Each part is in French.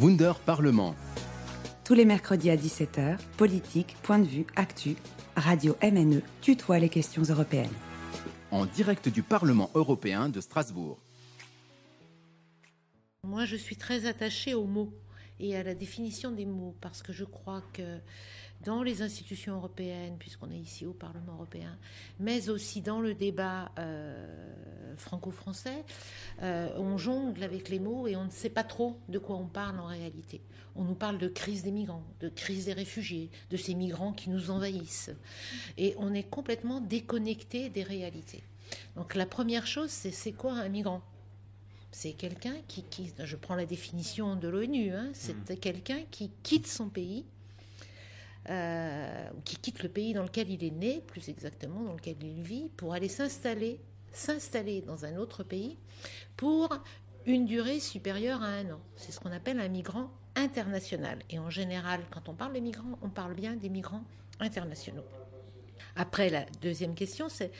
Wunder Parlement. Tous les mercredis à 17h, politique, point de vue, actu, Radio MNE tutoie les questions européennes. En direct du Parlement européen de Strasbourg. Moi, je suis très attachée aux mots et à la définition des mots parce que je crois que dans les institutions européennes, puisqu'on est ici au Parlement européen, mais aussi dans le débat euh, franco-français, euh, on jongle avec les mots et on ne sait pas trop de quoi on parle en réalité. On nous parle de crise des migrants, de crise des réfugiés, de ces migrants qui nous envahissent. Et on est complètement déconnecté des réalités. Donc la première chose, c'est c'est quoi un migrant? C'est quelqu'un qui, qui, je prends la définition de l'ONU, hein, c'est mmh. quelqu'un qui quitte son pays euh, qui quitte le pays dans lequel il est né, plus exactement dans lequel il vit, pour aller s'installer, s'installer dans un autre pays pour une durée supérieure à un an. C'est ce qu'on appelle un migrant international. Et en général, quand on parle des migrants, on parle bien des migrants internationaux. Après, la deuxième question, c'est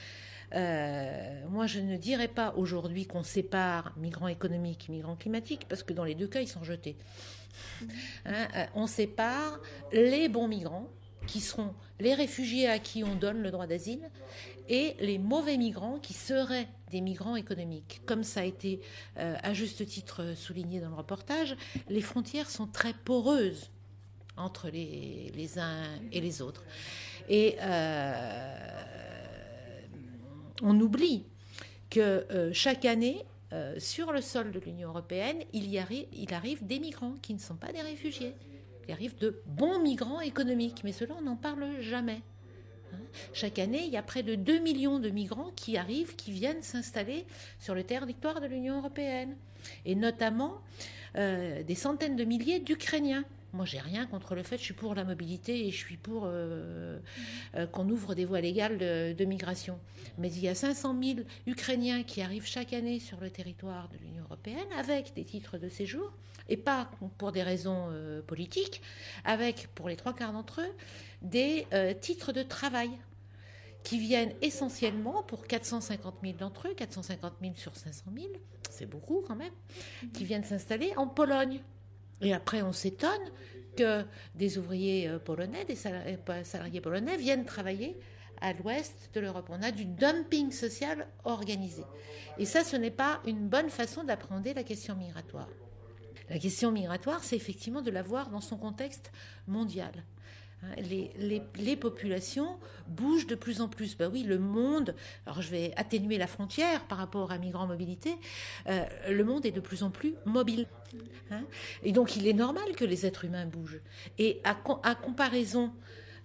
euh, moi, je ne dirais pas aujourd'hui qu'on sépare migrants économiques et migrants climatiques, parce que dans les deux cas, ils sont jetés. Hein, euh, on sépare les bons migrants, qui seront les réfugiés à qui on donne le droit d'asile, et les mauvais migrants qui seraient des migrants économiques. Comme ça a été euh, à juste titre souligné dans le reportage, les frontières sont très poreuses entre les, les uns et les autres. Et euh, on oublie que chaque année, euh, sur le sol de l'Union européenne, il, y arrive, il arrive des migrants qui ne sont pas des réfugiés. Il arrive de bons migrants économiques, mais cela, on n'en parle jamais. Hein. Chaque année, il y a près de 2 millions de migrants qui arrivent, qui viennent s'installer sur le territoire de l'Union européenne. Et notamment euh, des centaines de milliers d'Ukrainiens moi, j'ai rien contre le fait, je suis pour la mobilité et je suis pour euh, euh, qu'on ouvre des voies légales de, migration. Mais il y a 500 000 Ukrainiens qui arrivent chaque année sur le territoire de l'Union européenne avec des titres de séjour, et pas pour des raisons euh, politiques, avec, pour les trois quarts d'entre eux, des titres de travail qui viennent essentiellement pour 450 000 d'entre eux, 450 000 sur 500 000, c'est beaucoup quand même, qui viennent s'installer en Pologne. Et après, on s'étonne que des ouvriers euh, polonais, des euh, salariés polonais viennent travailler à l'ouest de l'Europe. On a du dumping social organisé. Et ça, ce n'est pas une bonne façon d'appréhender la question migratoire. La question migratoire, c'est effectivement de la voir dans son contexte mondial. Hein, les, populations bougent de plus en plus. Ben oui, le monde, alors je vais atténuer la frontière par rapport à migrants mobilité, euh, le monde est de plus en plus mobile. Hein. et donc il est normal que les êtres humains bougent. Et à, comparaison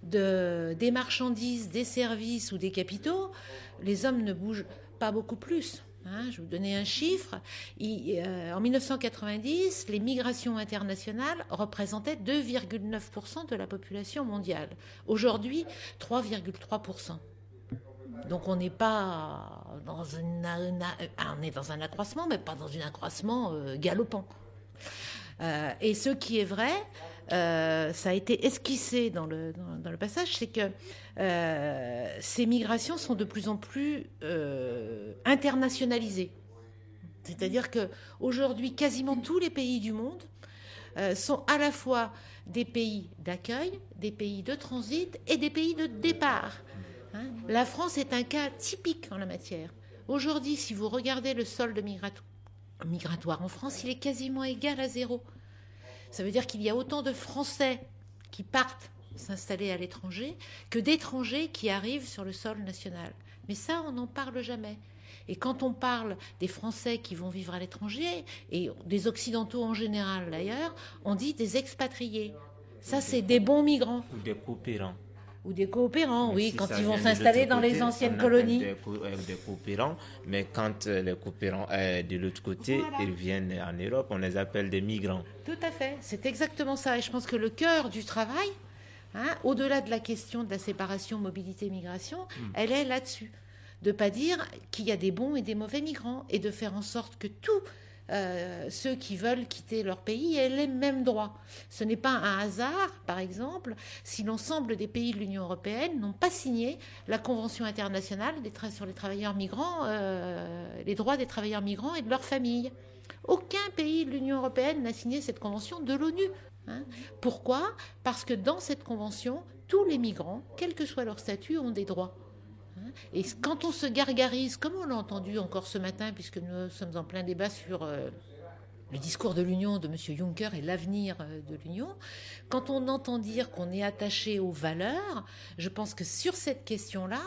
de, des marchandises, des services ou des capitaux, les hommes ne bougent pas beaucoup plus. Hein, je vais vous donner un chiffre. Euh, en 1990, les migrations internationales représentaient 2,9% de la population mondiale. Aujourd'hui, 3,3%. Donc on n'est pas dans une, on est dans un accroissement, mais pas dans un accroissement euh, galopant. Euh, et ce qui est vrai, euh, ça a été esquissé dans le, passage, c'est que euh, ces migrations sont de plus en plus internationalisées. C'est-à-dire que aujourd'hui, quasiment tous les pays du monde sont à la fois des pays d'accueil, des pays de transit et des pays de départ. Hein. la France est un cas typique en la matière. Aujourd'hui, si vous regardez le solde migratoire en France, il est quasiment égal à zéro. Ça veut dire qu'il y a autant de Français qui partent s'installer à l'étranger que d'étrangers qui arrivent sur le sol national. Mais ça, on n'en parle jamais. Et quand on parle des Français qui vont vivre à l'étranger, et des Occidentaux en général d'ailleurs, on dit des expatriés. Ça, c'est des bons migrants. Ou des coopérants ou des coopérants, oui, quand ils vont s'installer dans les anciennes colonies. Des, des, coopérants, mais quand euh, les coopérants euh, de l'autre côté, ils viennent en Europe, on les appelle des migrants. Tout à fait, c'est exactement ça. Et je pense que le cœur du travail, hein, au-delà de la question de la séparation mobilité-migration, hmm. elle est là-dessus. De ne pas dire qu'il y a des bons et des mauvais migrants, et de faire en sorte que tout euh, ceux qui veulent quitter leur pays aient les mêmes droits. Ce n'est pas un hasard, par exemple, si l'ensemble des pays de l'Union européenne n'ont pas signé la Convention internationale des sur les travailleurs migrants, euh, les droits des travailleurs migrants et de leurs familles. Aucun pays de l'Union européenne n'a signé cette convention de l'ONU. Hein. Pourquoi? Parce que dans cette convention, tous les migrants, quel que soit leur statut, ont des droits. Hein. Et quand on se gargarise, comme on l'a entendu encore ce matin, puisque nous sommes en plein débat sur euh, le discours de l'Union de M. Juncker et l'avenir euh, de l'Union, quand on entend dire qu'on est attaché aux valeurs, je pense que sur cette question-là,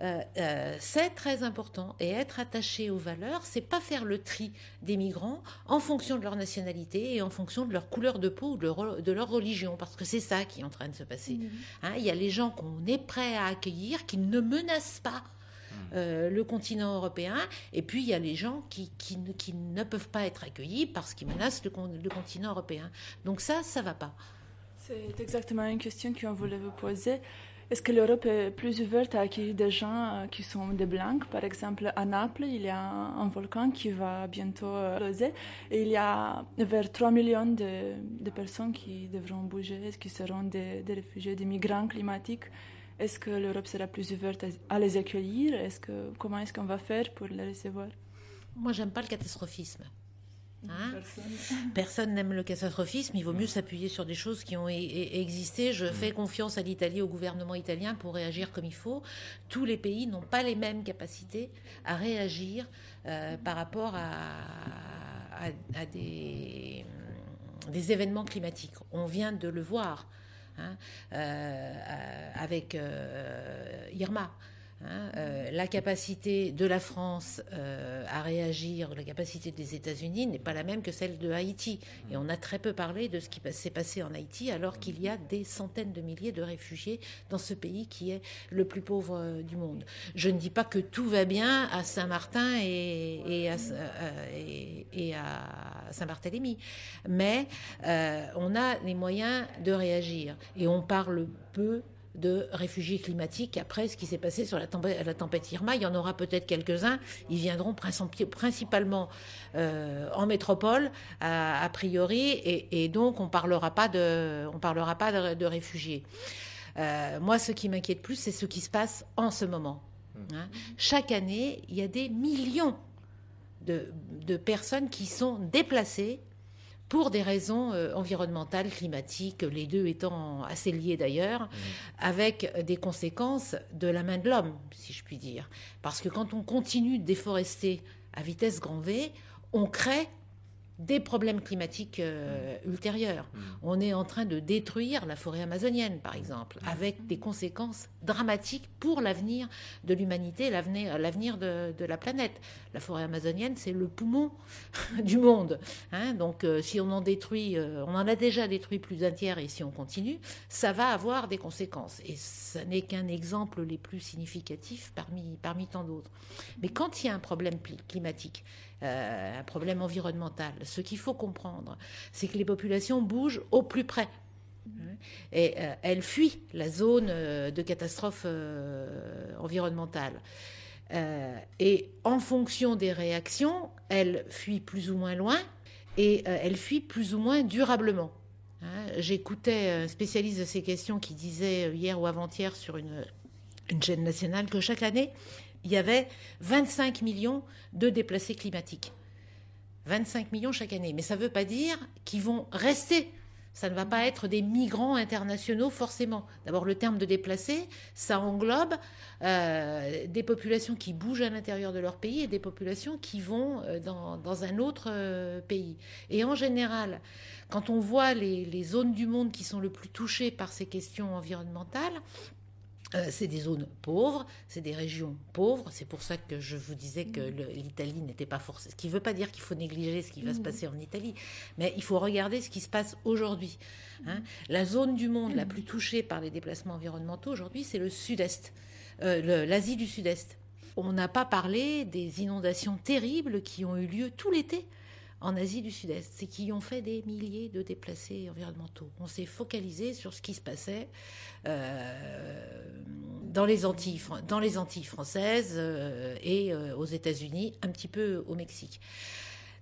euh, euh, c'est très important. Et être attaché aux valeurs, c'est pas faire le tri des migrants en fonction de leur nationalité et en fonction de leur couleur de peau ou de leur, religion, parce que c'est ça qui est en train de se passer. Mmh. Hein, il y a les gens qu'on est prêt à accueillir qui ne menacent pas euh, le continent européen. Et puis, il y a les gens qui, qui, ne peuvent pas être accueillis parce qu'ils menacent le, continent européen. Donc ça, ça va pas. C'est exactement une question qu'on voulait vous poser. Est-ce que l'Europe est plus ouverte à accueillir des gens euh, qui sont des blancs? Par exemple, à Naples, il y a un, volcan qui va bientôt exploser et il y a vers 3 millions de, personnes qui devront bouger, qui seront des réfugiés, des migrants climatiques. Est-ce que l'Europe sera plus ouverte à les accueillir? Est-ce que, Comment est-ce qu'on va faire pour les recevoir? Moi, j'aime pas le catastrophisme. Hein? Personne n'aime le catastrophisme. Il vaut mieux s'appuyer sur des choses qui ont existé. Je fais confiance à l'Italie, au gouvernement italien pour réagir comme il faut. Tous les pays n'ont pas les mêmes capacités à réagir euh, par rapport à, des, des événements climatiques. On vient de le voir. Hein, euh, avec euh, Irma. Hein, euh, la capacité de la France euh, à réagir, la capacité des États-Unis n'est pas la même que celle de Haïti. Et on a très peu parlé de ce qui s'est passé en Haïti, alors qu'il y a des centaines de milliers de réfugiés dans ce pays qui est le plus pauvre euh, du monde. Je ne dis pas que tout va bien à Saint-Martin et, à, Saint-Barthélemy, mais on a les moyens de réagir. Et on parle peu de réfugiés climatiques après ce qui s'est passé sur la tempête, Irma. Il y en aura peut-être quelques-uns. Ils viendront principalement euh, en métropole, a, priori, et, donc on parlera pas de, on parlera pas de, réfugiés. Euh, moi, ce qui m'inquiète plus, c'est ce qui se passe en ce moment. Hein. Chaque année, il y a des millions de personnes qui sont déplacées pour des raisons euh, environnementales, climatiques, les deux étant assez liés d'ailleurs, mmh. avec des conséquences de la main de l'homme, si je puis dire. Parce que quand on continue de déforester à vitesse grand V, on crée des problèmes climatiques euh, mm. ultérieurs. Mm. On est en train de détruire la forêt amazonienne, par exemple, mm. avec des conséquences dramatiques pour l'avenir de l'humanité, l'avenir de, la planète. La forêt amazonienne, c'est le poumon du monde. Hein. Donc, euh, si on en détruit, euh, on en a déjà détruit plus d'un tiers, et si on continue, ça va avoir des conséquences. Et ce n'est qu'un exemple les plus significatifs parmi, parmi tant d'autres. Mais quand il y a un problème climatique, euh, un problème environnemental. Ce qu'il faut comprendre, c'est que les populations bougent au plus près. Et euh, elles fuient la zone euh, de catastrophe environnementale. et en fonction des réactions, elles fuient plus ou moins loin et elles fuient plus ou moins durablement. Hein, j'écoutais un spécialiste de ces questions qui disait hier ou avant-hier sur une chaîne nationale que chaque année, il y avait 25 millions de déplacés climatiques. 25 millions chaque année. Mais ça ne veut pas dire qu'ils vont rester. Ça ne va pas être des migrants internationaux forcément. D'abord, le terme de déplacés, ça englobe euh, des populations qui bougent à l'intérieur de leur pays et des populations qui vont euh, dans, un autre euh, pays. Et en général, quand on voit les, zones du monde qui sont le plus touchées par ces questions environnementales, euh, c'est des zones pauvres, c'est des régions pauvres. C'est pour ça que je vous disais que l'Italie n'était pas forcée. Ce qui ne veut pas dire qu'il faut négliger ce qui va se mmh. passer en Italie, mais il faut regarder ce qui se passe aujourd'hui. Hein. La zone du monde la plus touchée par les déplacements environnementaux aujourd'hui, c'est le sud-est, euh, l'Asie du sud-est. On n'a pas parlé des inondations terribles qui ont eu lieu tout l'été en Asie du Sud-Est, c'est qui ont fait des milliers de déplacés environnementaux. On s'est focalisé sur ce qui se passait euh, dans, les Antilles, françaises euh, et euh, aux États-Unis, un petit peu au Mexique.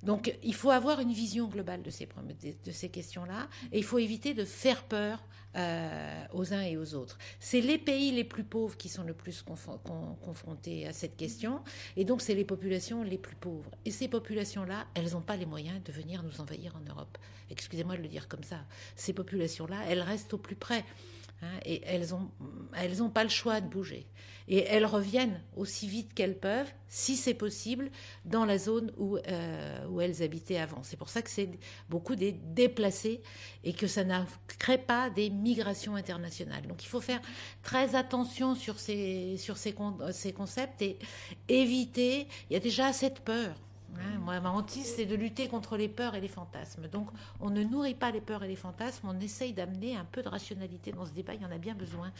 Donc il faut avoir une vision globale de ces, questions-là et il faut éviter de faire peur euh, aux uns et aux autres. C'est les pays les plus pauvres qui sont le plus confrontés à cette question et donc c'est les populations les plus pauvres. Et ces populations-là, elles n'ont pas les moyens de venir nous envahir en Europe. Excusez-moi de le dire comme ça. Ces populations-là, elles restent au plus près. Hein, et elles n'ont elles ont pas le choix de bouger. Et elles reviennent aussi vite qu'elles peuvent, si c'est possible, dans la zone où, euh, où elles habitaient avant. C'est pour ça que c'est beaucoup des déplacés et que ça ne crée pas des migrations internationales. Donc il faut faire très attention sur ces, sur ces, ces concepts et éviter, il y a déjà cette peur moi, ma hantise, c'est de lutter contre les peurs et les fantasmes. Donc, on ne nourrit pas les peurs et les fantasmes, on essaye d'amener un peu de rationalité dans ce débat, il y en a bien besoin.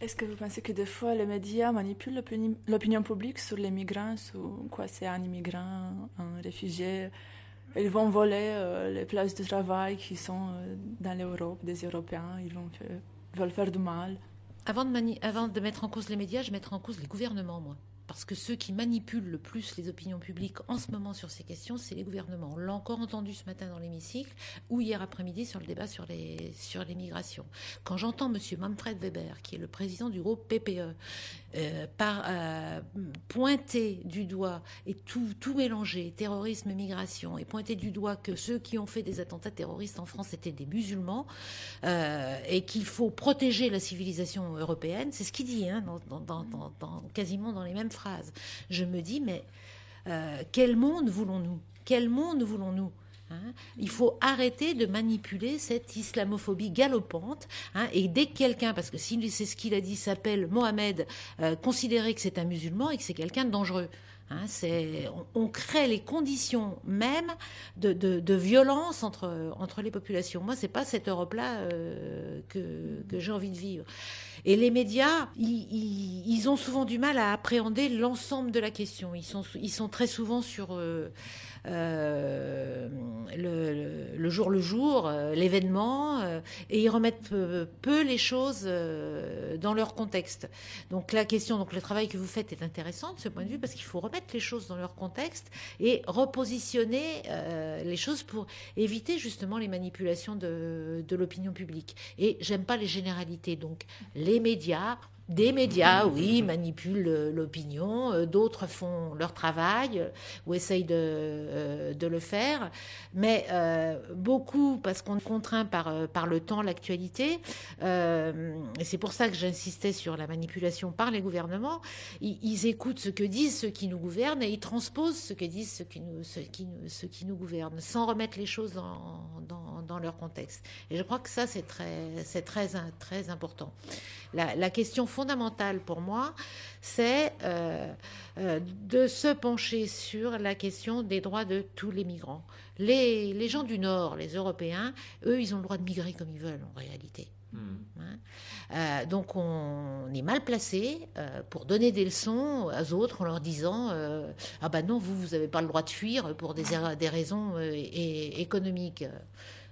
Est-ce que vous pensez que des fois les médias manipulent l'opinion publique sur les migrants, sur quoi c'est un immigrant, un réfugié? Ils vont voler euh, les places de travail qui sont euh, dans l'Europe, des Européens, ils vont veulent faire du mal. Avant de, avant de mettre en cause les médias, je mettrai en cause les gouvernements, moi parce que ceux qui manipulent le plus les opinions publiques en ce moment sur ces questions, c'est les gouvernements. On l'a encore entendu ce matin dans l'hémicycle ou hier après-midi sur le débat sur les, sur migrations. Quand j'entends M. Manfred Weber, qui est le président du groupe PPE, euh, par, euh, pointer du doigt et tout, tout mélanger, terrorisme, migration, et pointer du doigt que ceux qui ont fait des attentats terroristes en France étaient des musulmans euh, et qu'il faut protéger la civilisation européenne, c'est ce qu'il dit, hein, quasiment dans les mêmes je me dis, mais euh, quel monde voulons-nous? Quel monde voulons-nous? Hein il faut arrêter de manipuler cette islamophobie galopante. Hein, et dès que quelqu'un, parce que si c'est ce qu'il a dit, s'appelle Mohamed, euh, considérer que c'est un musulman et que c'est quelqu'un de dangereux. Hein, on, crée les conditions même de, violence entre, entre les populations. Moi, c'est pas cette Europe-là euh, que, j'ai envie de vivre. Et les médias, ils, ont souvent du mal à appréhender l'ensemble de la question. Ils sont, ils sont très souvent sur euh, euh, le, jour le jour, euh, l'événement, et ils remettent peu, les choses dans leur contexte. Donc la question, donc le travail que vous faites est intéressant de ce point de vue parce qu'il faut remettre les choses dans leur contexte et repositionner les choses pour éviter justement les manipulations de l'opinion publique. Et j'aime pas les généralités, donc les médias des médias, oui, manipulent l'opinion, euh, d'autres font leur travail euh, ou essayent de, euh, le faire, mais beaucoup, parce qu'on est contraint par, le temps, l'actualité, et c'est pour ça que j'insistais sur la manipulation par les gouvernements, ils, écoutent ce que disent ceux qui nous gouvernent et ils transposent ce que disent ceux qui nous, gouvernent, sans remettre les choses dans, leur contexte. Et je crois que ça, c'est très, important. La question fondamentale pour moi, c'est euh, euh, de se pencher sur la question des droits de tous les migrants. Les, les, gens du Nord, les Européens, eux, ils ont le droit de migrer comme ils veulent en réalité. Hmm. Hein. Euh, donc on est mal placé pour donner des leçons aux autres en leur disant ah ben non vous vous n'avez pas le droit de fuir pour des, des raisons économiques.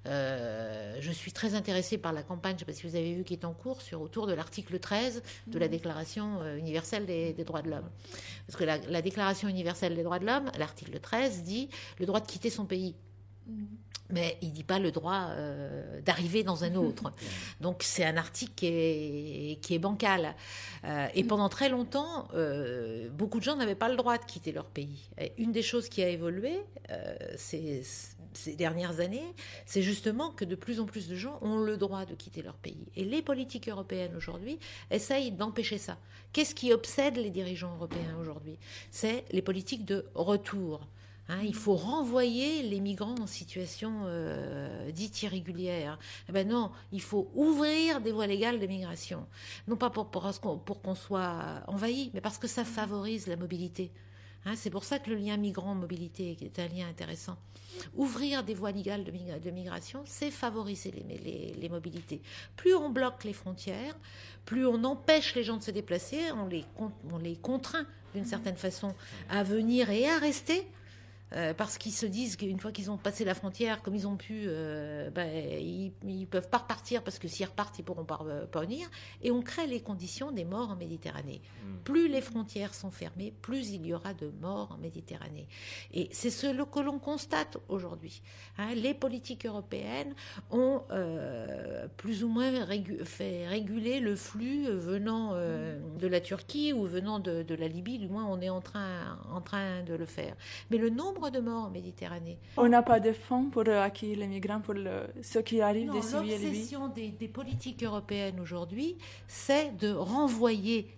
Euh, je suis très intéressée par la campagne, je ne sais pas si vous avez vu, qui est en cours sur, autour de l'article 13 de la mhm. Déclaration euh, universelle des, droits de l'homme. Parce que la, Déclaration universelle des droits de l'homme, l'article 13, dit le droit de quitter son pays. Mhm. Mais il ne dit pas le droit euh, d'arriver dans un autre. Donc c'est un article qui est, qui est bancal. et pendant très longtemps, beaucoup de gens n'avaient pas le droit de quitter leur pays. Et une des choses qui a évolué, c'est ces dernières années, c'est justement que de plus en plus de gens ont le droit de quitter leur pays. Et les politiques européennes aujourd'hui essayent d'empêcher ça. Qu'est-ce qui obsède les dirigeants européens aujourd'hui? C'est les politiques de retour. Hein, il faut renvoyer les migrants en situation euh, dite irrégulière. Eh ben non, il faut ouvrir des voies légales de migration. Non pas pour, pour, qu'on soit envahi, mais parce que ça favorise la mobilité. Hein, c'est pour ça que le lien migrant-mobilité est un lien intéressant. Ouvrir des voies légales de, migration, c'est favoriser les, mobilités. Plus on bloque les frontières, plus on empêche les gens de se déplacer, on les, on les contraint d'une certaine façon à venir et à rester. Euh, parce qu'ils se disent qu'une fois qu'ils ont passé la frontière, comme ils ont pu, euh, ben, ils ne peuvent pas repartir parce que s'ils repartent, ils pourront pas euh, revenir. Et on crée les conditions des morts en Méditerranée. Hmm. Plus les frontières sont fermées, plus il y aura de morts en Méditerranée. Et c'est ce que l'on constate aujourd'hui. Hein. les politiques européennes ont plus ou moins fait réguler le flux venant de la Turquie ou venant de, de, la Libye. Du moins, on est en train, en train de le faire. Mais le nombre de morts en Méditerranée. On n'a pas de fonds pour accueillir les migrants, pour ceux qui arrivent des Syrie L'obsession des, des politiques européennes aujourd'hui, c'est de renvoyer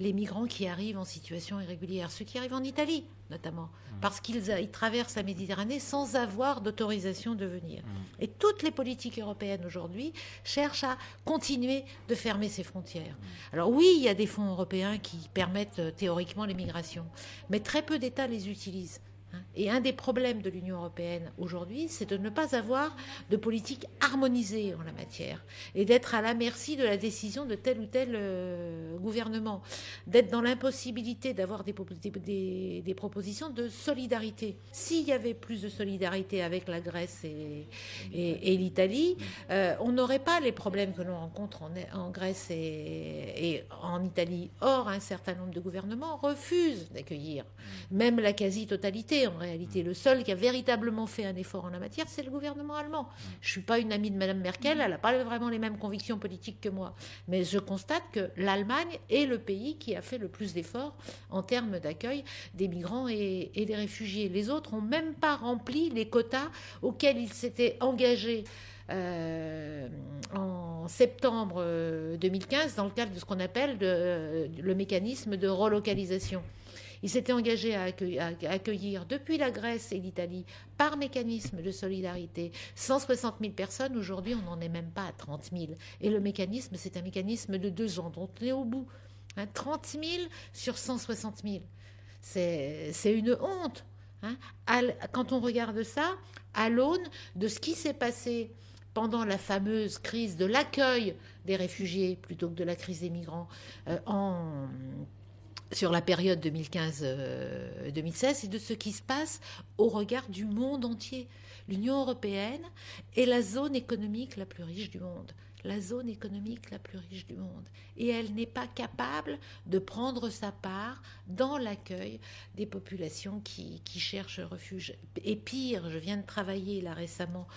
les migrants qui arrivent en situation irrégulière, ceux qui arrivent en Italie notamment, mmh. parce qu'ils traversent la Méditerranée sans avoir d'autorisation de venir. Mmh. Et toutes les politiques européennes aujourd'hui cherchent à continuer de fermer ces frontières. Mmh. Alors oui, il y a des fonds européens qui permettent euh, théoriquement les migrations, mais très peu d'États les utilisent. Et un des problèmes de l'Union européenne aujourd'hui, c'est de ne pas avoir de politique harmonisée en la matière et d'être à la merci de la décision de tel ou tel euh, gouvernement, d'être dans l'impossibilité d'avoir des, propositions de solidarité. S'il y avait plus de solidarité avec la Grèce et, l'Italie, euh, on n'aurait pas les problèmes que l'on rencontre en, en Grèce et, en Italie. Or, un certain nombre de gouvernements refusent d'accueillir, même la quasi-totalité en réalité. Le seul qui a véritablement fait un effort en la matière, c'est le gouvernement allemand. Je ne suis pas une amie de Mme Merkel, elle n'a pas vraiment les mêmes convictions politiques que moi. Mais je constate que l'Allemagne est le pays qui a fait le plus d'efforts en termes d'accueil des migrants et, des réfugiés. Les autres n'ont même pas rempli les quotas auxquels ils s'étaient engagés. Euh, en septembre 2015 dans le cadre de ce qu'on appelle le mécanisme de relocalisation. Il s'était engagé à accueillir, depuis la Grèce et l'Italie, par mécanisme de solidarité, 160 000 personnes. Aujourd'hui, on n'en est même pas à 30 000. Et le mécanisme, c'est un mécanisme de deux ans, dont on est au bout. 30 hein, 000 sur 160 000. C'est une honte. Hein. quand on regarde ça, à l'aune de ce qui s'est passé pendant la fameuse crise de l'accueil des réfugiés plutôt que de la crise des migrants euh, en sur la période 2015-2016 euh, et de ce qui se passe au regard du monde entier. L'Union européenne est la zone économique la plus riche du monde la zone économique la plus riche du monde. Et elle n'est pas capable de prendre sa part dans l'accueil des populations qui, cherchent refuge. Et pire, je viens de travailler là récemment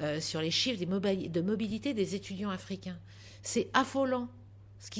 euh, sur les chiffres de mobilité des étudiants africains. C'est affolant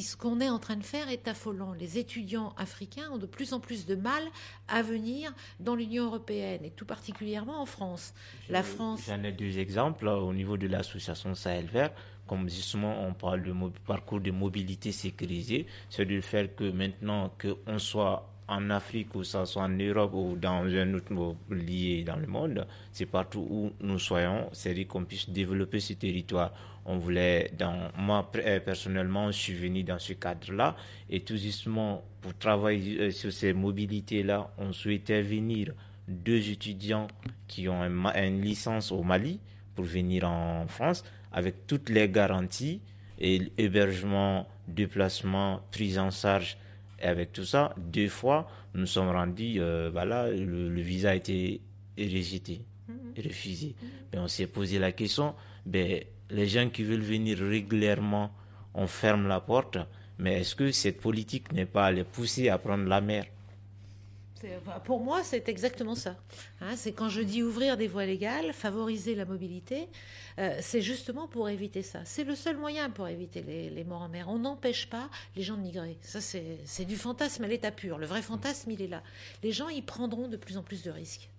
ce qu'on est en train de faire est affolant. Les étudiants africains ont de plus en plus de mal à venir dans l'Union européenne et tout particulièrement en France. La France. J'en ai deux exemples au niveau de l'association Sahel Vert. Comme justement on parle de parcours de mobilité sécurisé, c'est de faire que maintenant qu'on soit en Afrique ou ça soit en Europe ou dans un autre lieu dans le monde, c'est partout où nous soyons, c'est qu'on puisse développer ce territoire. On voulait, dans, moi euh, personnellement, je suis venu dans ce cadre-là et tout justement pour travailler euh, sur ces mobilités-là, on souhaitait venir deux étudiants qui ont une licence au Mali pour venir en France avec toutes les garanties et hébergement, déplacement, prise en charge et avec tout ça, deux fois, nous sommes rendus, euh, voilà, le, visa a été rejeté, mhm. refusé. Mais on s'est posé la question, ben, les gens qui veulent venir régulièrement, on ferme la porte, mais est-ce que cette politique n'est pas à les pousser à prendre la mer? Pour moi, c'est exactement ça. Hein. c'est quand je dis ouvrir des voies légales, favoriser la mobilité, euh, c'est justement pour éviter ça. C'est le seul moyen pour éviter les, morts en mer. On n'empêche pas les gens de migrer. Ça, c'est du fantasme à l'état pur. Le vrai fantasme, il est là. Les gens, ils prendront de plus en plus de risques.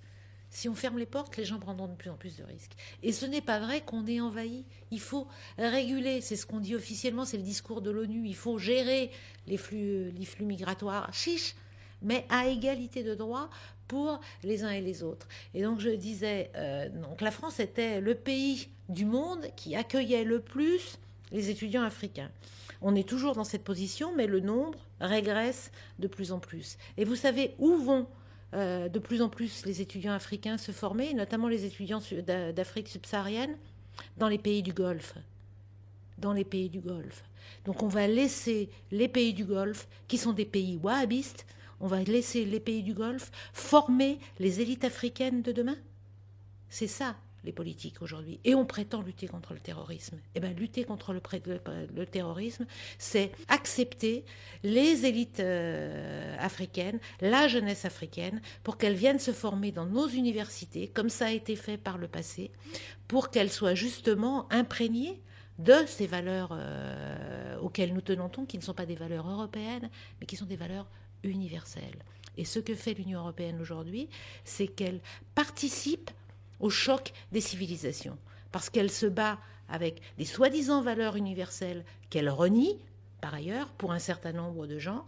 Si on ferme les portes, les gens prendront de plus en plus de risques. Et ce n'est pas vrai qu'on est envahi. Il faut réguler, c'est ce qu'on dit officiellement, c'est le discours de l'ONU. Il faut gérer les flux, migratoires. Chiche mais à égalité de droits pour les uns et les autres. Et donc je disais, euh, donc la France était le pays du monde qui accueillait le plus les étudiants africains. On est toujours dans cette position, mais le nombre régresse de plus en plus. Et vous savez où vont euh, de plus en plus les étudiants africains se former, notamment les étudiants d'Afrique subsaharienne, dans les pays du Golfe. Dans les pays du Golfe. Donc on va laisser les pays du Golfe, qui sont des pays wahhabistes, On va laisser les pays du Golfe former les élites africaines de demain C'est ça les politiques aujourd'hui. Et on prétend lutter contre le terrorisme. Eh bien, lutter contre le, terrorisme, c'est accepter les élites euh, africaines, la jeunesse africaine, pour qu'elles viennent se former dans nos universités, comme ça a été fait par le passé, pour qu'elles soient justement imprégnées de ces valeurs euh, auxquelles nous tenons, qui ne sont pas des valeurs européennes, mais qui sont des valeurs universelles. Et ce que fait l'Union européenne aujourd'hui, c'est qu'elle participe au choc des civilisations, parce qu'elle se bat avec des soi-disant valeurs universelles qu'elle renie, par ailleurs, pour un certain nombre de gens,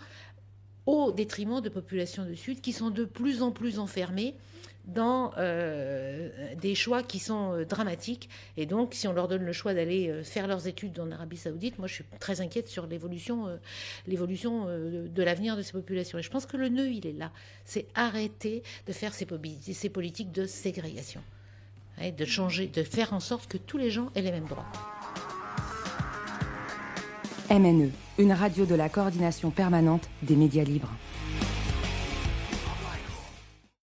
au détriment de populations du Sud qui sont de plus en plus enfermées dans euh, des choix qui sont euh, dramatiques. Et donc, si on leur donne le choix d'aller euh, faire leurs études en Arabie Saoudite, moi, je suis très inquiète sur l'évolution, de l'avenir de ces populations. Et je pense que le nœud, il est là. C'est arrêter de faire ces politiques de ségrégation de changer, de faire en sorte que tous les gens aient les mêmes droits. MNE, une radio de la coordination permanente des médias libres.